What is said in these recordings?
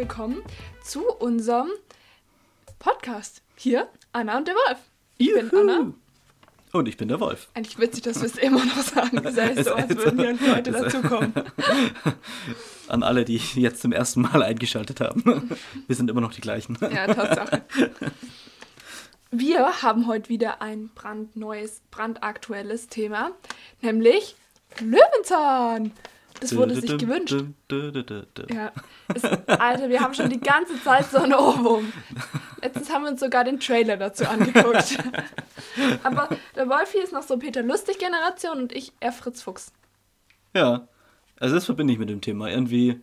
willkommen zu unserem Podcast. Hier, Anna und der Wolf. Ich bin Juhu. Anna. Und ich bin der Wolf. Eigentlich witzig, dass wir es immer noch sagen. Das heißt so, als würden wir nur heute dazukommen. An alle, die jetzt zum ersten Mal eingeschaltet haben. Wir sind immer noch die gleichen. Ja, Tatsache. Wir haben heute wieder ein brandneues, brandaktuelles Thema, nämlich Löwenzahn. Das wurde sich gewünscht. Ja, es, Alter, wir haben schon die ganze Zeit so einen Ohrwurm. Letztens haben wir uns sogar den Trailer dazu angeguckt. Aber der Wolfi ist noch so Peter Lustig-Generation und ich eher Fritz Fuchs. Ja, also das verbinde ich mit dem Thema. Irgendwie,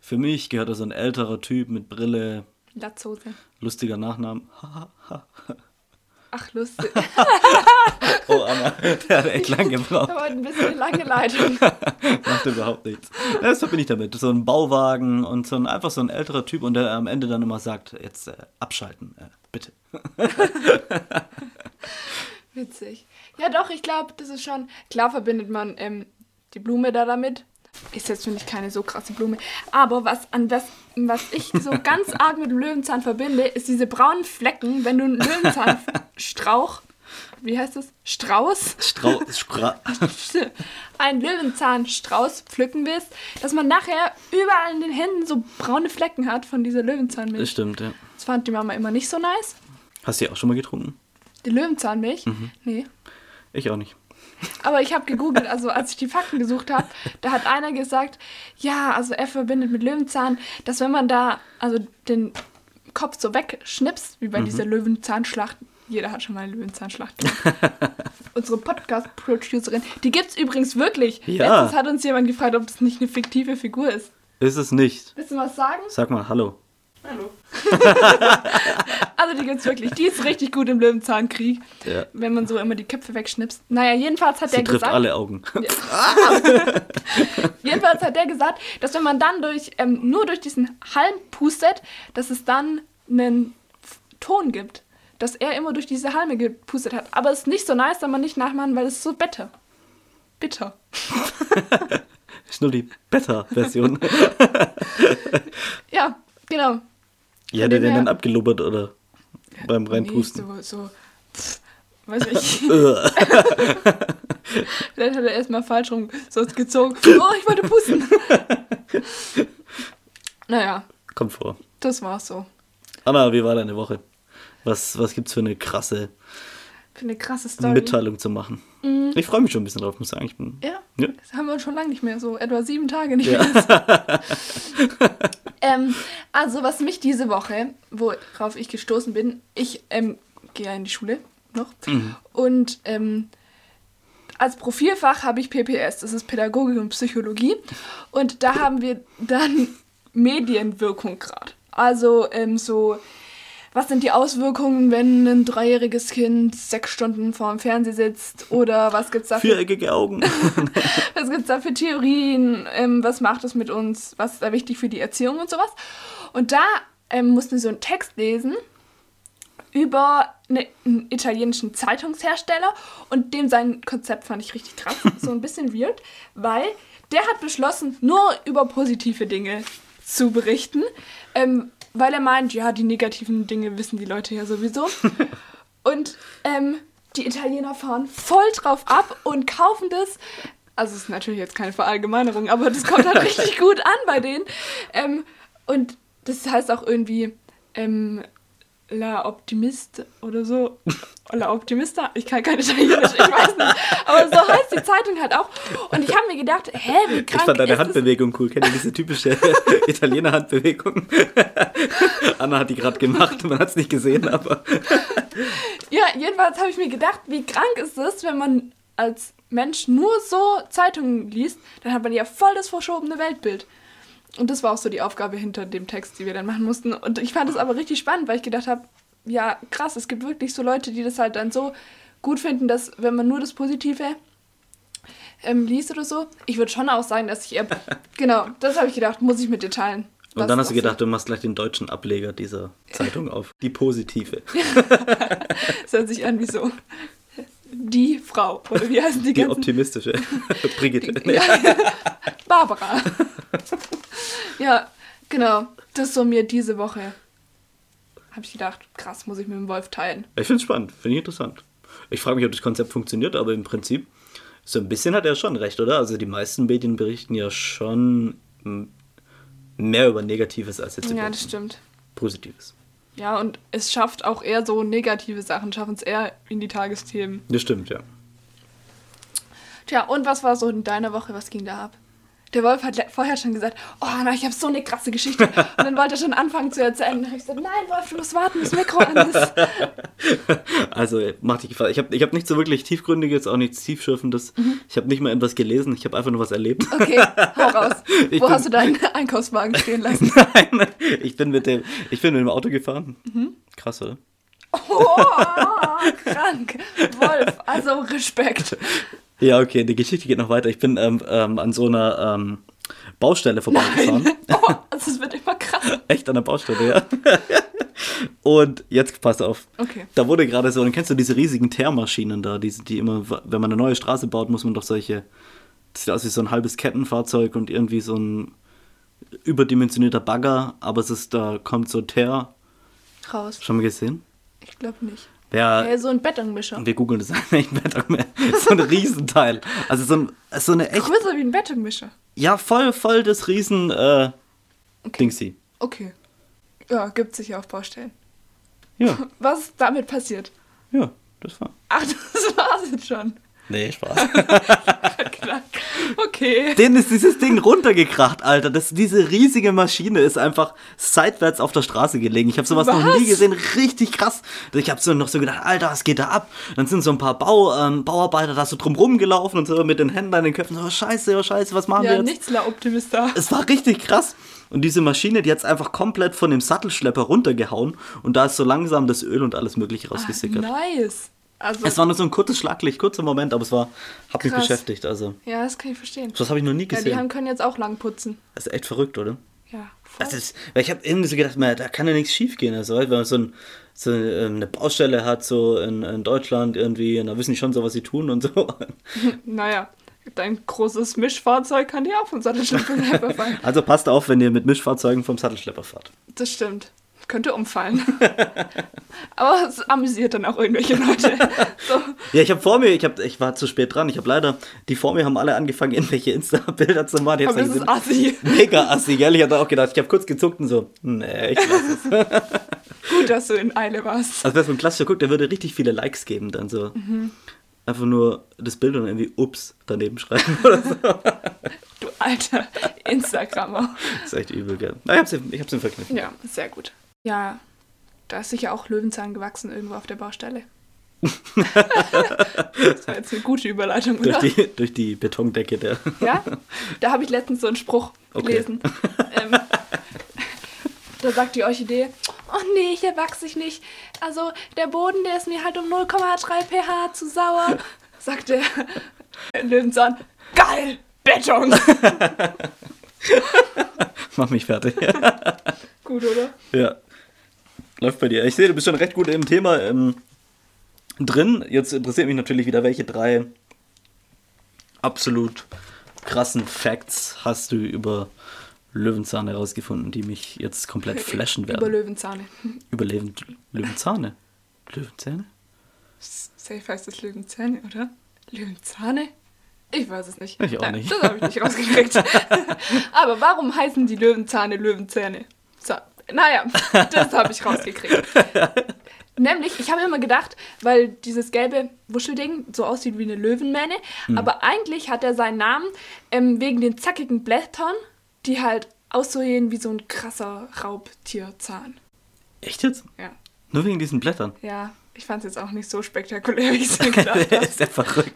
für mich gehört da so ein älterer Typ mit Brille, Latzhose. lustiger Nachnamen. Ach, lustig. Oh, Anna, der hat echt lange gebraucht. Aber ein bisschen eine lange Leitung. Macht überhaupt nichts. Das verbinde ich damit. So ein Bauwagen und so ein, einfach so ein älterer Typ und der am Ende dann immer sagt, jetzt äh, abschalten, äh, bitte. Witzig. Ja, doch, ich glaube, das ist schon. Klar verbindet man ähm, die Blume da damit. Ist jetzt, finde ich, keine so krasse Blume. Aber was, an was, was ich so ganz arg mit dem Löwenzahn verbinde, ist diese braunen Flecken, wenn du einen Löwenzahnstrauch. Wie heißt das? Strauß? Strau Stra einen Löwenzahnstrauß pflücken willst, dass man nachher überall in den Händen so braune Flecken hat von dieser das Löwenzahnmilch. stimmt, ja. Das fand die Mama immer nicht so nice. Hast du die auch schon mal getrunken? Die Löwenzahnmilch? Nee. Ich auch nicht. Aber ich habe gegoogelt, also als ich die Fakten gesucht habe, da hat einer gesagt, ja, also er verbindet mit Löwenzahn, dass wenn man da also den Kopf so wegschnipst, wie bei dieser Löwenzahnschlacht, jeder hat schon mal eine Löwenzahnschlacht gemacht. Unsere Podcast-Producerin, die gibt's übrigens wirklich. Ja. Letztens hat uns jemand gefragt, ob das nicht eine fiktive Figur ist. Ist es nicht. Willst du was sagen? Sag mal, hallo. Hallo. also die gibt's wirklich. Die ist richtig gut im Löwenzahnkrieg, Ja. wenn man so immer die Köpfe wegschnipst. Naja, jedenfalls hat Sie der trifft gesagt... alle Augen. Jedenfalls hat der gesagt, dass wenn man dann durch, ähm, nur durch diesen Halm pustet, dass es dann einen Ton gibt. Dass er immer durch diese Halme gepustet hat. Aber es ist nicht so nice, soll man nicht nachmachen, weil es so bitter. Bitter. Ist nur die Beta-Version. Ja, genau. Ja, hat er den dann abgelubbert oder beim Reinpusten? Nee, so, so pff, weiß ich. Vielleicht hat er erstmal falsch rum so gezogen. Oh, ich wollte pusten. naja, Kommt vor. das war's so. Anna, wie war deine Woche? Was, was gibt's für eine krasse eine krasse Story. Mitteilung zu machen? Ich freue mich schon ein bisschen drauf, muss ich sagen. Ich bin, Ja, Ja. das haben wir schon lange nicht mehr, so etwa sieben Tage nicht Ja. mehr. ähm, also, was mich diese Woche, worauf ich gestoßen bin, ich ähm, gehe ja in die Schule noch und ähm, als Profilfach habe ich PPS, das ist Pädagogik und Psychologie und da haben wir dann Medienwirkung gerade. Also ähm, so was sind die Auswirkungen, wenn ein dreijähriges Kind sechs Stunden vor dem Fernseher sitzt? Oder was gibt's da für, viereckige Augen. was gibt's da für Theorien? Ähm, was macht es mit uns? Was ist da wichtig für die Erziehung und sowas? Und da ähm, mussten wir so einen Text lesen über eine, einen italienischen Zeitungshersteller und dem sein Konzept fand ich richtig krass, so ein bisschen weird, weil der hat beschlossen, nur über positive Dinge zu berichten, ähm, weil er meint, ja, die negativen Dinge wissen die Leute ja sowieso. Und ähm, die Italiener fahren voll drauf ab und kaufen das. Also es ist natürlich jetzt keine Verallgemeinerung, aber das kommt halt richtig gut an bei denen. Ähm, und das heißt auch irgendwie ähm, La Optimist oder so. La Optimista? Ich kann kein Italienisch, ich weiß nicht. Aber so heißt die Zeitung halt auch. Und ich habe mir gedacht, hä, wie Ich krank fand deine ist das? Handbewegung cool. Kennt ihr diese typische Italiener Handbewegung? Anna hat die gerade gemacht, man hat es nicht gesehen, aber Ja, jedenfalls habe ich mir gedacht, wie krank ist es, wenn man als Mensch nur so Zeitungen liest, dann hat man ja voll das verschobene Weltbild. Und das war auch so die Aufgabe hinter dem Text, die wir dann machen mussten. Und ich fand es aber richtig spannend, weil ich gedacht habe, ja, krass, es gibt wirklich so Leute, die das halt dann so gut finden, dass wenn man nur das Positive ähm, liest oder so, ich würde schon auch sagen, dass ich eher, genau, das habe ich gedacht, muss ich mit dir teilen. Und dann hast du gedacht, du machst gleich den deutschen Ableger dieser Zeitung auf. Die positive. Das hört sich an wie so die Frau. Oder wie heißen die, Die ganzen? optimistische. Brigitte. Ja. Barbara. Ja, Genau, das so mir diese Woche. Habe ich gedacht, krass, muss ich mit dem Wolf teilen. Ich finde es spannend, finde ich interessant. Ich frage mich, ob das Konzept funktioniert, aber im Prinzip, so ein bisschen hat er schon recht, oder? Also die meisten Medien berichten ja schon mm, mehr über Negatives als jetzt Ja, das stimmt. Positives. Ja, und es schafft auch eher so negative Sachen, schaffen es eher in die Tagesthemen. Das stimmt, ja. Tja, und was war so in deiner Woche? Was ging da ab? Der Wolf hat vorher schon gesagt, oh, na, ich habe so eine krasse Geschichte. Und dann wollte er schon anfangen zu erzählen. Dann habe ich gesagt, nein, Wolf, du musst warten, das Mikro an ist. Also, mach dich gefallen. Ich habe ich hab nicht so wirklich tiefgründiges, auch nichts tiefschürfendes. Ich habe nicht mal etwas gelesen, ich habe einfach nur was erlebt. Okay, hau raus. Ich Wo bin- hast du deinen Einkaufswagen stehen lassen? Nein, ich bin mit dem, ich bin mit dem Auto gefahren. Krass, oder? Oh, krank. Wolf, also Respekt. Ja, okay, die Geschichte geht noch weiter. Ich bin ähm, ähm, an so einer ähm, Baustelle vorbeigefahren. Oh, also es wird immer krasser. Echt an der Baustelle, ja. Und jetzt pass auf. Okay. Da wurde gerade so, dann kennst du diese riesigen Teermaschinen da, diese, die immer, wenn man eine neue Straße baut, muss man doch solche, das sieht aus wie so ein halbes Kettenfahrzeug und irgendwie so ein überdimensionierter Bagger, aber es ist, da kommt so Teer. Raus. Schon mal gesehen? Ich glaube nicht. Ja, Hey, so ein Betonmischer. wir googeln das eigentlich mehr. So ein Riesenteil. Also so, ein, so eine echt, Größer wie ein Betonmischer. ja, voll, voll das Riesen, äh, Dingsy. Okay. Ja, gibt sicher auf Baustellen. Ja, Was ist damit passiert? ja, das war. Ach, das war's jetzt schon. Nee, Spaß. Okay. Denen ist dieses Ding runtergekracht, Alter. Das, diese riesige Maschine ist einfach seitwärts auf der Straße gelegen. Ich habe sowas noch Was? nie gesehen. Richtig krass. Ich habe so noch so gedacht, Alter, was geht da ab? Dann sind so ein paar Bau, ähm, Bauarbeiter da so drum rumgelaufen und so mit den Händen an den Köpfen. So, oh, scheiße, oh, scheiße, was machen wir Ja, jetzt? nichts la Optimista. Es war richtig krass. Und diese Maschine, die hat es einfach komplett von dem Sattelschlepper runtergehauen. Und da ist so langsam das Öl und alles mögliche rausgesickert. Nice. Also, Es war nur so ein kurzes Schlaglicht, kurzer Moment, aber es war, hat mich beschäftigt. Also, ja, das kann ich verstehen. das habe ich noch nie Ja, gesehen. die haben, können jetzt auch lang putzen. das ist echt verrückt, oder? Ja, voll. Das ist, weil ich habe irgendwie so gedacht, man, da kann ja nichts schief gehen. Also, wenn man so, ein, so eine Baustelle hat, so in, in Deutschland irgendwie, und da wissen die schon so, was sie tun und so. naja, dein großes Mischfahrzeug kann dir auch vom Sattelschlepper fallen. Also passt auf, wenn ihr mit Mischfahrzeugen vom Sattelschlepper fahrt. Das stimmt. Könnte umfallen. Aber es amüsiert dann auch irgendwelche Leute. So. Ja, ich habe vor mir, ich, hab, ich war zu spät dran. Ich habe leider, die vor mir haben alle angefangen, irgendwelche Insta-Bilder zu machen. Hab's Aber das ist assi. Mega assi, gell? Ich hatte auch gedacht, ich habe kurz gezuckt und so, nee, ich lass es. Gut, dass du in Eile warst. Also, wer so ein Klassischer guckt, der würde richtig viele Likes geben dann so. Mhm. Einfach nur das Bild und irgendwie ups daneben schreiben oder so. Du alter Instagrammer. Das ist echt übel, gell? Ich hab's, ich hab's im Verkniffen. Ja, sehr gut. Ja, da ist sicher auch Löwenzahn gewachsen irgendwo auf der Baustelle. das war jetzt eine gute Überleitung, Durch oder? die, durch die Betondecke der. Ja, da habe ich letztens so einen Spruch Okay. gelesen. Ähm, da sagt die Orchidee, oh nee, hier wachse ich nicht. Also der Boden, der ist mir halt um 0,3 pH zu sauer. Sagt der Löwenzahn, geil, Beton. Mach mich fertig. Gut, oder? ja. Läuft bei dir. Ich sehe, du bist schon recht gut im Thema ähm, drin. Jetzt interessiert mich natürlich wieder, welche drei absolut krassen Facts hast du über Löwenzahn herausgefunden, die mich jetzt komplett flashen werden. Über Löwenzahne. Über Löwen, Löwenzahne? Löwenzähne? Safe heißt es Löwenzähne, oder? Löwenzahne? Ich weiß es nicht. Ich auch Nein, nicht. Das habe ich nicht rausgekriegt. Aber warum heißen die Löwenzahne Löwenzähne? Naja, das habe ich rausgekriegt. Nämlich, ich habe immer gedacht, weil dieses gelbe Wuschelding so aussieht wie eine Löwenmähne, Hm. aber eigentlich hat er seinen Namen ähm, wegen den zackigen Blättern, die halt aussehen wie so ein krasser Raubtierzahn. Echt jetzt? Ja, Nur wegen diesen Blättern? ja ich fand es jetzt auch nicht so spektakulär, wie ich es mir gedacht habe. ist ja verrückt.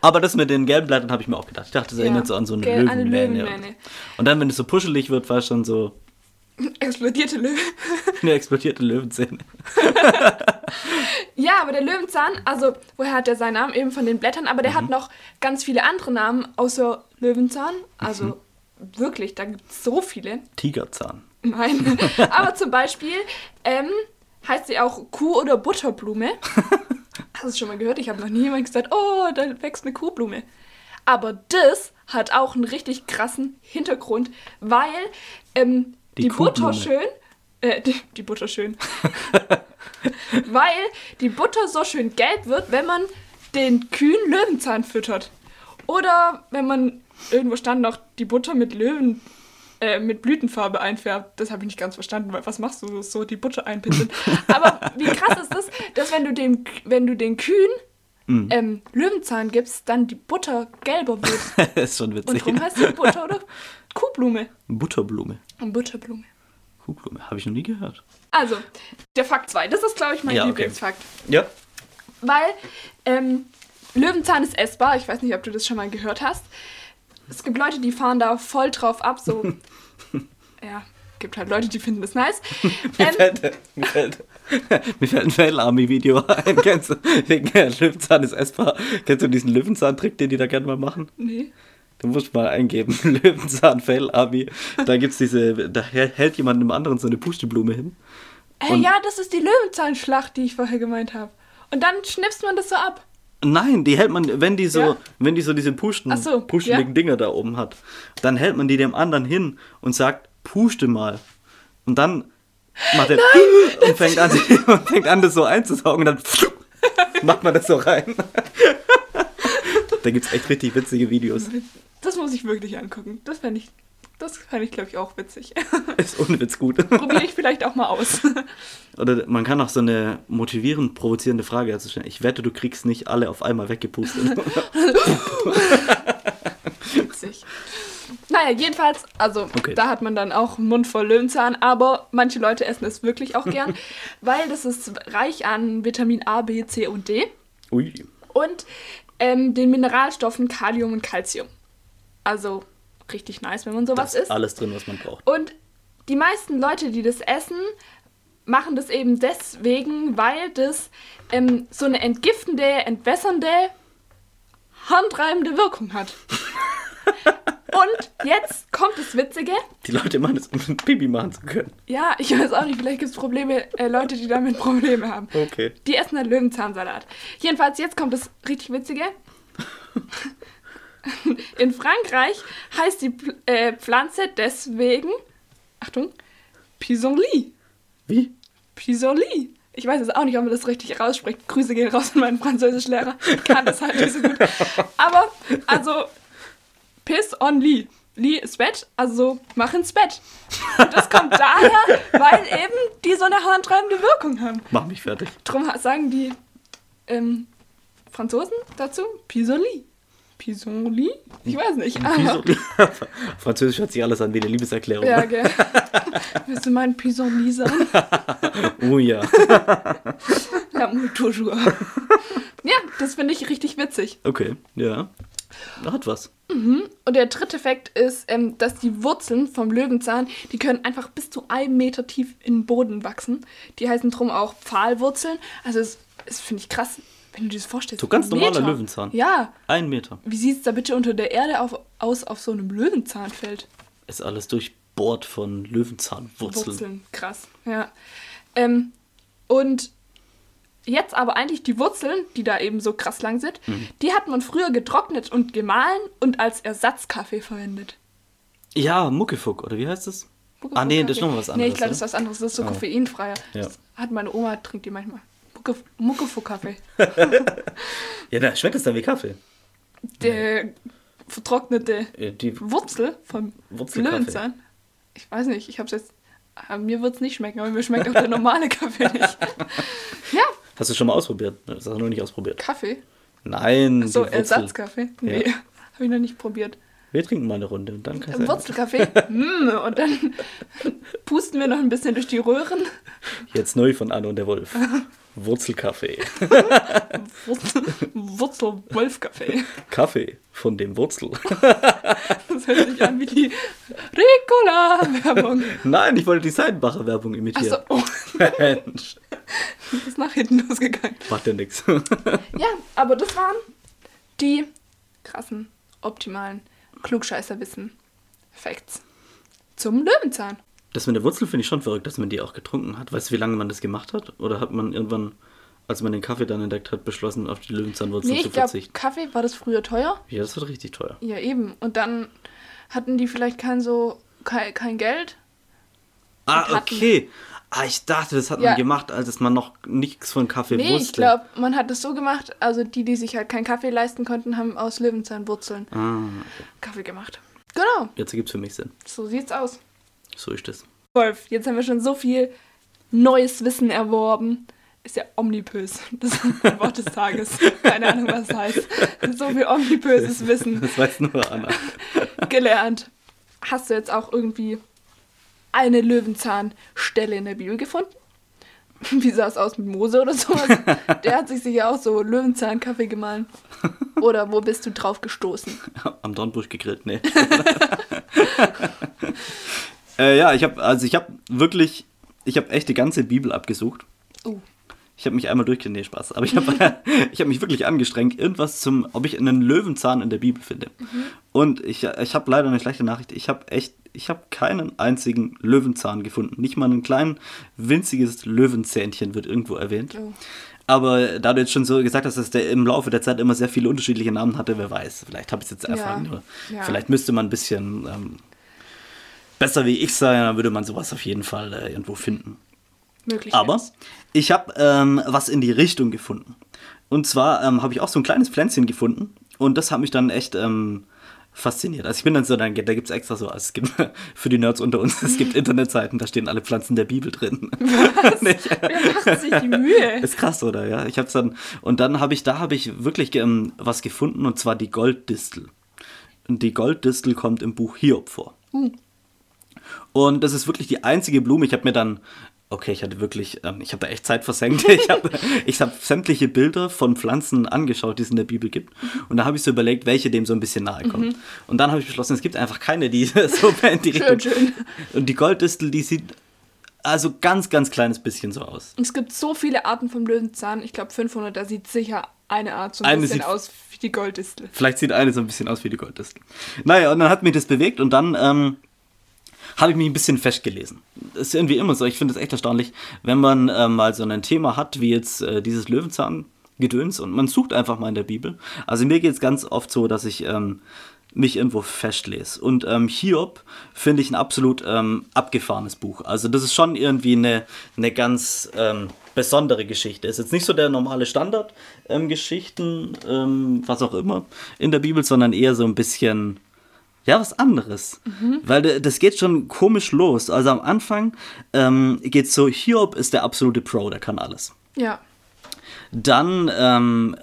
Aber das mit den gelben Blättern habe ich mir auch gedacht. Ich dachte, das Ja, erinnert so an so eine Löwenmähne. Löwenmähne. Und dann, wenn es so puschelig wird, war es schon so Explodierte Löwe. eine explodierte Löwenzähne. Ja, aber der Löwenzahn, also woher hat er seinen Namen? Eben von den Blättern, aber der Mhm. hat noch ganz viele andere Namen außer Löwenzahn. Also Mhm. wirklich, da gibt es so viele. Tigerzahn. Nein. aber zum Beispiel ähm, heißt sie auch Kuh- oder Butterblume. Hast du es schon mal gehört? Ich habe noch nie jemand gesagt, oh, da wächst eine Kuhblume. Aber das hat auch einen richtig krassen Hintergrund, weil ähm, die, Butter Kuhblume. schön. Äh, die, die Butter schön. Weil die Butter so schön gelb wird, wenn man den Kühen Löwenzahn füttert. Oder wenn man irgendwo stand noch die Butter mit Löwen. Äh, mit Blütenfarbe einfärbt. Das habe ich nicht ganz verstanden, weil was machst du so die Butter einpinseln? Aber wie krass ist das, dass wenn du dem, wenn du den Kühen Mhm. ähm, Löwenzahn gibst, dann die Butter gelber wird. das ist schon Und witzig. darum heißt die Butter oder Kuhblume. Butterblume. Und Butterblume. Kuhblume. Habe ich noch nie gehört. Also, der Fakt 2. Das ist, glaube ich, mein Ja, okay. Lieblingsfakt. Ja. Weil ähm, Löwenzahn ist essbar. Ich weiß nicht, ob du das schon mal gehört hast. Es gibt Leute, die fahren da voll drauf ab. So, ja, gibt halt Leute, die finden das nice. Mir, Ähm, fällt, mir, fällt, mir fällt ein Fail Army Video ein. Kennst du? Wegen Löwenzahn ist essbar. Kennst du diesen Löwenzahn-Trick, den die da gerne mal machen? nee. Du musst mal eingeben, Löwenzahn Fail Army. Da gibt's diese, da hält jemand einem anderen so eine Pusteblume hin. Äh, Und- ja, das ist die Löwenzahnschlacht, die ich vorher gemeint habe. Und dann schnipst man das so ab. Nein, die hält man, wenn die so, Ja? wenn die so diese Pusten, Ach so, pusteligen ja. Dinger da oben hat, dann hält man die dem anderen hin und sagt, puste mal. Und dann macht er und fängt an, und fängt an, das so einzusaugen und dann macht man das so rein. Da gibt's echt richtig witzige Videos. Das muss ich wirklich angucken. Das fände ich, das fände ich, glaube ich, auch witzig. Ist ohne Witz gut. Probiere ich vielleicht auch mal aus. Oder man kann auch so eine motivierend provozierende Frage dazu stellen. Ich wette, du kriegst nicht alle auf einmal weggepustet. witzig. Naja, jedenfalls, also Okay. da hat man dann auch einen Mund voll Löwenzahn, aber manche Leute essen es wirklich auch gern, weil das ist reich an Vitamin A, B, C und D Ui. und ähm, den Mineralstoffen Kalium und Calcium. Also richtig nice, wenn man sowas Das ist isst. alles drin, was man braucht. Und die meisten Leute, die das essen, machen das eben deswegen, weil das ähm, so eine entgiftende, entwässernde, handreibende Wirkung hat. Und jetzt kommt das Witzige. Die Leute machen das, um ein Pipi machen zu können. Ja, ich weiß auch nicht, vielleicht gibt es Probleme, äh, Leute, die damit Probleme haben. Okay. Die essen einen Löwenzahnsalat. Jedenfalls, jetzt kommt das richtig Witzige. In Frankreich heißt die äh, Pflanze deswegen, Achtung, Pissenlit. Wie? Pissenlit. Ich weiß jetzt auch nicht, ob man das richtig rausspricht. Grüße gehen raus an meinen Französischlehrer. Ich kann das halt nicht so gut. Aber, also, Piss on Lit. Lit ist Bett, also mach ins Bett. Und das kommt daher, weil eben die so eine handtreibende Wirkung haben. Mach mich fertig. Drum sagen die ähm, Franzosen dazu Pissenlit. Pissenlit? Ich weiß nicht. Aber, Französisch hört sich alles an wie eine Liebeserklärung. ja, gell. Willst du mein Pissenlit sein? Oh ja. L'amour toujours. ja, das finde ich richtig witzig. Okay, ja. Hat was. Und der dritte Fakt ist, ähm, dass die Wurzeln vom Löwenzahn, die können einfach bis zu einem Meter tief in den Boden wachsen. Die heißen drum auch Pfahlwurzeln. Also das, das finde ich krass, wenn du dir das vorstellst. So ganz normaler Meter. Löwenzahn. Ja. Ein Meter. Wie sieht es da bitte unter der Erde auf, aus auf so einem Löwenzahnfeld? Ist alles durchbohrt von Löwenzahnwurzeln. Wurzeln, krass. Ja. Ähm, und jetzt aber eigentlich die Wurzeln, die da eben so krass lang sind, Mhm. die hat man früher getrocknet und gemahlen und als Ersatzkaffee verwendet. Ja, Muckefuck, oder wie heißt das? Ah, nee, das ist nochmal was Nee, anderes. ich glaube, das ist ne? was anderes. Das ist so Ah. koffeinfreier. Ja. Das hat meine Oma, trinkt die manchmal. Mucke- Muckefuck-Kaffee. ja, da schmeckt es dann wie Kaffee. Der vertrocknete Äh, Die Wurzel vom. Löwenzahn. Ich weiß nicht, ich hab's jetzt. ah, Mir wird es nicht schmecken, aber mir schmeckt auch der normale Kaffee nicht. Ja, Hast du schon mal ausprobiert? Das hast du noch nicht ausprobiert. Kaffee. Nein, So, die Wurzel. Ersatzkaffee? Nee, Ja. habe ich noch nicht probiert. Wir trinken mal eine Runde und dann kannst du. Wurzelkaffee? mm, und dann pusten wir noch ein bisschen durch die Röhren. Jetzt neu von Anne und der Wolf. Wurzelkaffee. Wurzel, Wurzel-Wolf-Kaffee. Kaffee von dem Wurzel. Das hört sich an wie die Ricola-Werbung. Nein, ich wollte die Seidenbacher Werbung Achso, imitieren. oh, Mensch. Das ist nach hinten losgegangen. Macht ja nix. Ja, aber das waren die krassen, optimalen Klugscheißerwissen-Facts zum Löwenzahn. Das mit der Wurzel finde ich schon verrückt, dass man die auch getrunken hat. Weißt du, wie lange man das gemacht hat? Oder hat man irgendwann, als man den Kaffee dann entdeckt hat, beschlossen, auf die Löwenzahnwurzel Nee, zu ich glaube, verzichten? Kaffee, war das früher teuer? Ja, das wird richtig teuer. Ja, eben. Und dann hatten die vielleicht kein so kein, kein Geld Ah, okay. Ah, ich dachte, das hat Ja. man gemacht, als man noch nichts von Kaffee Nee, wusste. ich glaube, man hat es so gemacht, also die, die sich halt keinen Kaffee leisten konnten, haben aus Löwenzahnwurzeln Ah, Kaffee gemacht. Genau, jetzt ergibt es für mich Sinn. so sieht's aus. So ist es. Wolf, jetzt haben wir schon so viel neues Wissen erworben. Ist ja omnipös. Das ist ein Wort des Tages. Keine Ahnung, was das heißt. So viel omnipöses Wissen Das weiß nur Anna. gelernt. Hast du jetzt auch irgendwie eine Löwenzahnstelle in der Bibel gefunden? Wie sah es aus mit Mose oder sowas? Der hat sich sicher auch so Löwenzahnkaffee gemahlen. Oder wo bist du drauf gestoßen? Am Dornbusch gegrillt, nee. äh, ja, ich habe also ich habe wirklich, ich habe echt die ganze Bibel abgesucht. Oh, Ich habe mich einmal durchgelesen, nee, Spaß. Aber ich habe ich hab mich wirklich angestrengt, irgendwas zum, ob ich einen Löwenzahn in der Bibel finde. Und ich, ich habe leider eine schlechte Nachricht. Ich habe echt, ich habe keinen einzigen Löwenzahn gefunden. Nicht mal ein klein winziges Löwenzähnchen wird irgendwo erwähnt. Oh. Aber da du jetzt schon so gesagt hast, dass der im Laufe der Zeit immer sehr viele unterschiedliche Namen hatte, wer weiß. Vielleicht habe ich es jetzt einfach Ja. Ja. Vielleicht müsste man ein bisschen ähm, besser wie ich sein, dann würde man sowas auf jeden Fall äh, irgendwo finden. möglich. Aber ich habe ähm, was in die Richtung gefunden. Und zwar ähm, habe ich auch so ein kleines Pflänzchen gefunden und das hat mich dann echt ähm, fasziniert. Also ich bin dann so, dann, da gibt es extra so, also es gibt für die Nerds unter uns, es gibt Internetseiten, da stehen alle Pflanzen der Bibel drin. Nicht? Wer macht sich die Mühe? Ist krass, oder? Ja, ich hab's dann und dann habe ich da habe ich wirklich ähm, was gefunden und zwar die Golddistel. Und die Golddistel kommt im Buch Hiob vor. Uh. Und das ist wirklich die einzige Blume. Ich habe mir dann, okay, ich hatte wirklich, ähm, ich habe da echt Zeit versenkt. Ich habe ich hab sämtliche Bilder von Pflanzen angeschaut, die es in der Bibel gibt. Und da habe ich so überlegt, welche dem so ein bisschen nahe kommt. Und dann habe ich beschlossen, es gibt einfach keine, die so in die Schön, Richtung. schön. Und die Golddistel, die sieht also ganz, ganz kleines bisschen so aus. Es gibt so viele Arten vom Löwenzahn. Ich glaube 500, da sieht sicher eine Art so ein Eine bisschen aus wie die Golddistel. Vielleicht sieht eine so ein bisschen aus wie die Golddistel. Naja, und dann hat mich das bewegt und dann ähm, habe ich mich ein bisschen festgelesen. Ist irgendwie immer so. Ich finde es echt erstaunlich, wenn man ähm, mal so ein Thema hat, wie jetzt äh, dieses Löwenzahn-Gedöns und man sucht einfach mal in der Bibel. Also mir geht es ganz oft so, dass ich ähm, mich irgendwo festlese. Und ähm, Hiob finde ich ein absolut ähm, abgefahrenes Buch. Also das ist schon irgendwie eine, eine ganz ähm, besondere Geschichte. Ist jetzt nicht so der normale Standard ähm, ähm, was auch immer in der Bibel, sondern eher so ein bisschen ja, was anderes. Weil d- das geht schon komisch los. Also am Anfang ähm, geht so, Hiob ist der absolute Pro, der kann alles. Ja. Dann ähm,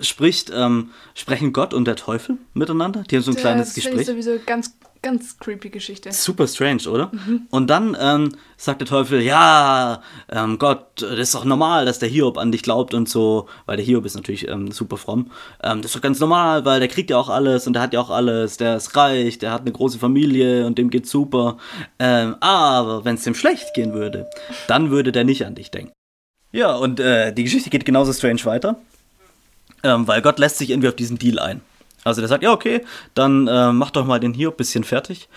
spricht, ähm, sprechen Gott und der Teufel miteinander. Die haben so ein kleines das ich Gespräch. sowieso ganz, ganz creepy Geschichte. Super strange, oder? Und dann ähm, sagt der Teufel, ja, ähm, Gott, das ist doch normal, dass der Hiob an dich glaubt und so, weil der Hiob ist natürlich ähm, super fromm. Ähm, das ist doch ganz normal, weil der kriegt ja auch alles und der hat ja auch alles, der ist reich, der hat eine große Familie und dem geht's super. Ähm, aber wenn es dem schlecht gehen würde, dann würde der nicht an dich denken. Ja, und äh, die Geschichte geht genauso strange weiter, ähm, weil Gott lässt sich irgendwie auf diesen Deal ein. Also der sagt, ja, okay, dann äh, mach doch mal den Hiob ein bisschen fertig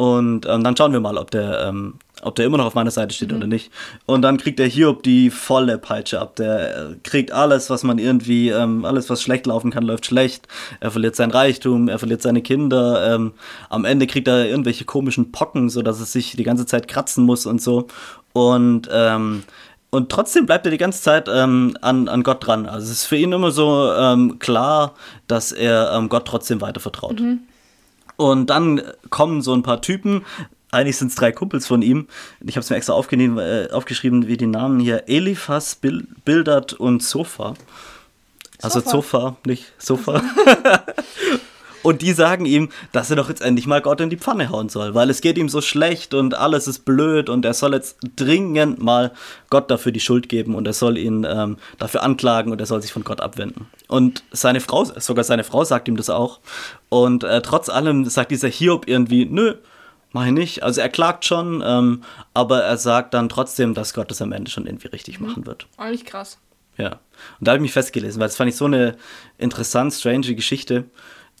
und ähm, dann schauen wir mal, ob der, ähm, ob der immer noch auf meiner Seite steht oder nicht. Und dann kriegt der Hiob die volle Peitsche ab. Der äh, kriegt alles, was man irgendwie, ähm, alles, was schlecht laufen kann, läuft schlecht. Er verliert sein Reichtum, er verliert seine Kinder. Ähm, am Ende kriegt er irgendwelche komischen Pocken, sodass es sich die ganze Zeit kratzen muss und so. Und ähm, und trotzdem bleibt er die ganze Zeit ähm, an, an Gott dran. Also es ist für ihn immer so ähm, klar, dass er ähm, Gott trotzdem weiter vertraut. Und dann kommen so ein paar Typen, eigentlich sind es drei Kumpels von ihm. Ich habe es mir extra aufgeschrieben, äh, aufgeschrieben, wie die Namen hier. Eliphas, Bil Bildert und Sofa. Also Sofa. Sofa, nicht Sofa. Und die sagen ihm, dass er doch jetzt endlich mal Gott in die Pfanne hauen soll, weil es geht ihm so schlecht und alles ist blöd und er soll jetzt dringend mal Gott dafür die Schuld geben und er soll ihn ähm, dafür anklagen und er soll sich von Gott abwenden. Und seine Frau, sogar seine Frau sagt ihm das auch. Und äh, trotz allem sagt dieser Hiob irgendwie, nö, mach ich nicht. Also er klagt schon, ähm, aber er sagt dann trotzdem, dass Gott das am Ende schon irgendwie richtig machen wird. Eigentlich krass. Ja. Und da habe ich mich festgelesen, weil das fand ich so eine interessant, strange Geschichte,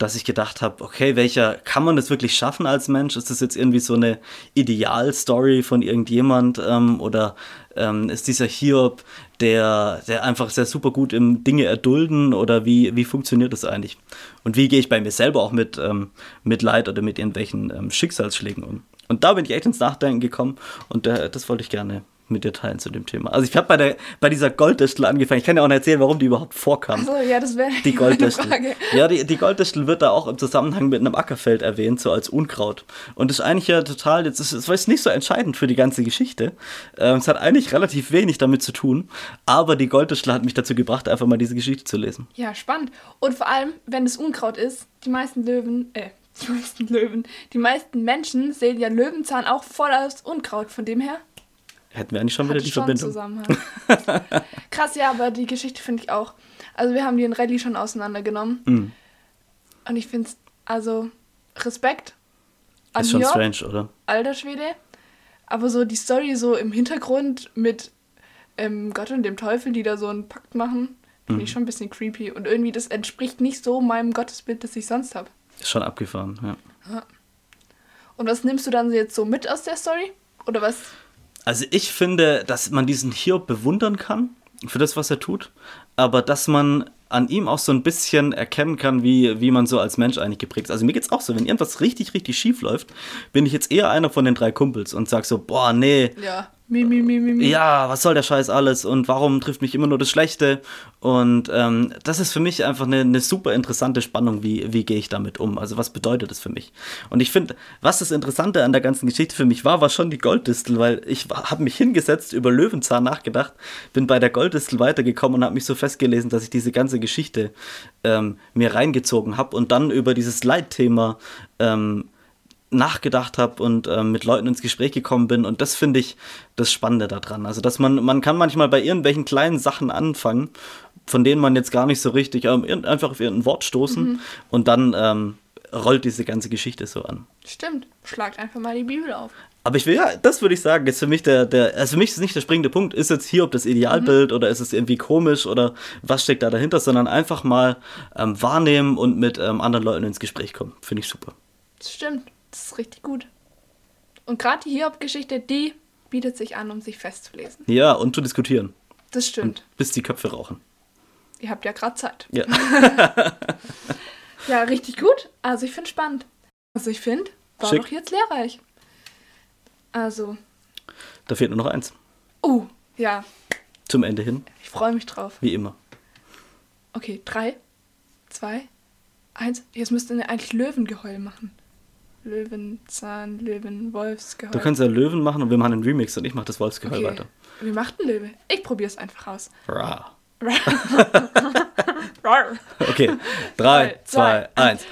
dass ich gedacht habe, okay, welcher kann man das wirklich schaffen als Mensch? Ist das jetzt irgendwie so eine Idealstory von irgendjemand ähm, oder ähm, ist dieser Hiob, der, der einfach sehr super gut im Dinge erdulden oder wie, wie funktioniert das eigentlich? Und wie gehe ich bei mir selber auch mit, ähm, mit Leid oder mit irgendwelchen ähm, Schicksalsschlägen um? Und da bin ich echt ins Nachdenken gekommen und äh, das wollte ich gerne mit dir teilen zu dem Thema. Also ich habe bei, der, bei dieser Golddistel angefangen. Ich kann dir auch noch erzählen, warum die überhaupt vorkam. Achso, ja, das wäre Die Golddistel. Frage. Ja, die, die Golddistel wird da auch im Zusammenhang mit einem Ackerfeld erwähnt, so als Unkraut. Und das ist eigentlich ja total, das ist, ist nicht so entscheidend für die ganze Geschichte. Ähm, es hat eigentlich relativ wenig damit zu tun, aber die Golddistel hat mich dazu gebracht, einfach mal diese Geschichte zu lesen. Ja, spannend. Und vor allem, wenn es Unkraut ist, die meisten Löwen, äh, die meisten Löwen, die meisten Menschen sehen ja Löwenzahn auch voll als Unkraut. Von dem her Hätten wir eigentlich schon wieder die schon Verbindung. Zusammenhang. Krass, ja, aber die Geschichte finde ich auch. Also wir haben die in Rallye schon auseinandergenommen. Mhm. Und ich finde es, also Respekt an Ist schon Hiob, strange, oder? alter Schwede. Aber so die Story so im Hintergrund mit ähm, Gott und dem Teufel, die da so einen Pakt machen, finde Mhm. ich schon ein bisschen creepy. Und irgendwie, das entspricht nicht so meinem Gottesbild, das ich sonst habe. Ist schon abgefahren, ja. Und was nimmst du dann jetzt so mit aus der Story? Oder was? Also ich finde, dass man diesen Hiob bewundern kann für das, was er tut, aber dass man an ihm auch so ein bisschen erkennen kann, wie, wie man so als Mensch eigentlich geprägt ist. Also mir geht's auch so, wenn irgendwas richtig, richtig schief läuft, bin ich jetzt eher einer von den drei Kumpels und sag so, boah, nee, Ja. Mi, mi, mi, ja, was soll der Scheiß alles und warum trifft mich immer nur das Schlechte? Und ähm, das ist für mich einfach eine, eine super interessante Spannung, wie, wie gehe ich damit um? Also was bedeutet das für mich? Und ich finde, was das Interessante an der ganzen Geschichte für mich war, war schon die Golddistel, weil ich habe mich hingesetzt, über Löwenzahn nachgedacht, bin bei der Golddistel weitergekommen und habe mich so festgelesen, dass ich diese ganze Geschichte ähm, mir reingezogen habe und dann über dieses Leitthema ähm, nachgedacht habe und ähm, mit Leuten ins Gespräch gekommen bin. Und das finde ich das Spannende daran. Also, dass man, man kann manchmal bei irgendwelchen kleinen Sachen anfangen, von denen man jetzt gar nicht so richtig ähm, einfach auf irgendein Wort stoßen und dann ähm, rollt diese ganze Geschichte so an. Stimmt. Schlagt einfach mal die Bibel auf. Aber ich will, ja, das würde ich sagen, ist für mich der, der, also für mich ist nicht der springende Punkt, ist jetzt hier, ob das Idealbild oder ist es irgendwie komisch oder was steckt da dahinter, sondern einfach mal ähm, wahrnehmen und mit ähm, anderen Leuten ins Gespräch kommen. Finde ich super. Das stimmt. Das ist richtig gut. Und gerade die Hiob-Geschichte, die bietet sich an, um sich festzulesen. Ja, und zu diskutieren. Das stimmt. Bis die Köpfe rauchen. Ihr habt ja gerade Zeit. Ja. Ja, richtig gut. Also ich finde spannend. Also ich finde, war Schick. doch jetzt lehrreich. Also, Da fehlt nur noch eins. uh, ja, Zum Ende hin, ich freue mich drauf. wie immer. Okay, drei, zwei, eins. Jetzt müsst ihr eigentlich Löwengeheul machen. Löwenzahn, Löwen, Wolfsgeheul. Du kannst ja Löwen machen und wir machen einen Remix und ich mache das Wolfsgeheul okay. weiter. Wie macht ein Löwe? Ich probiere es einfach aus. Ra. Rar. Okay, drei, Drei, zwei, zwei, eins.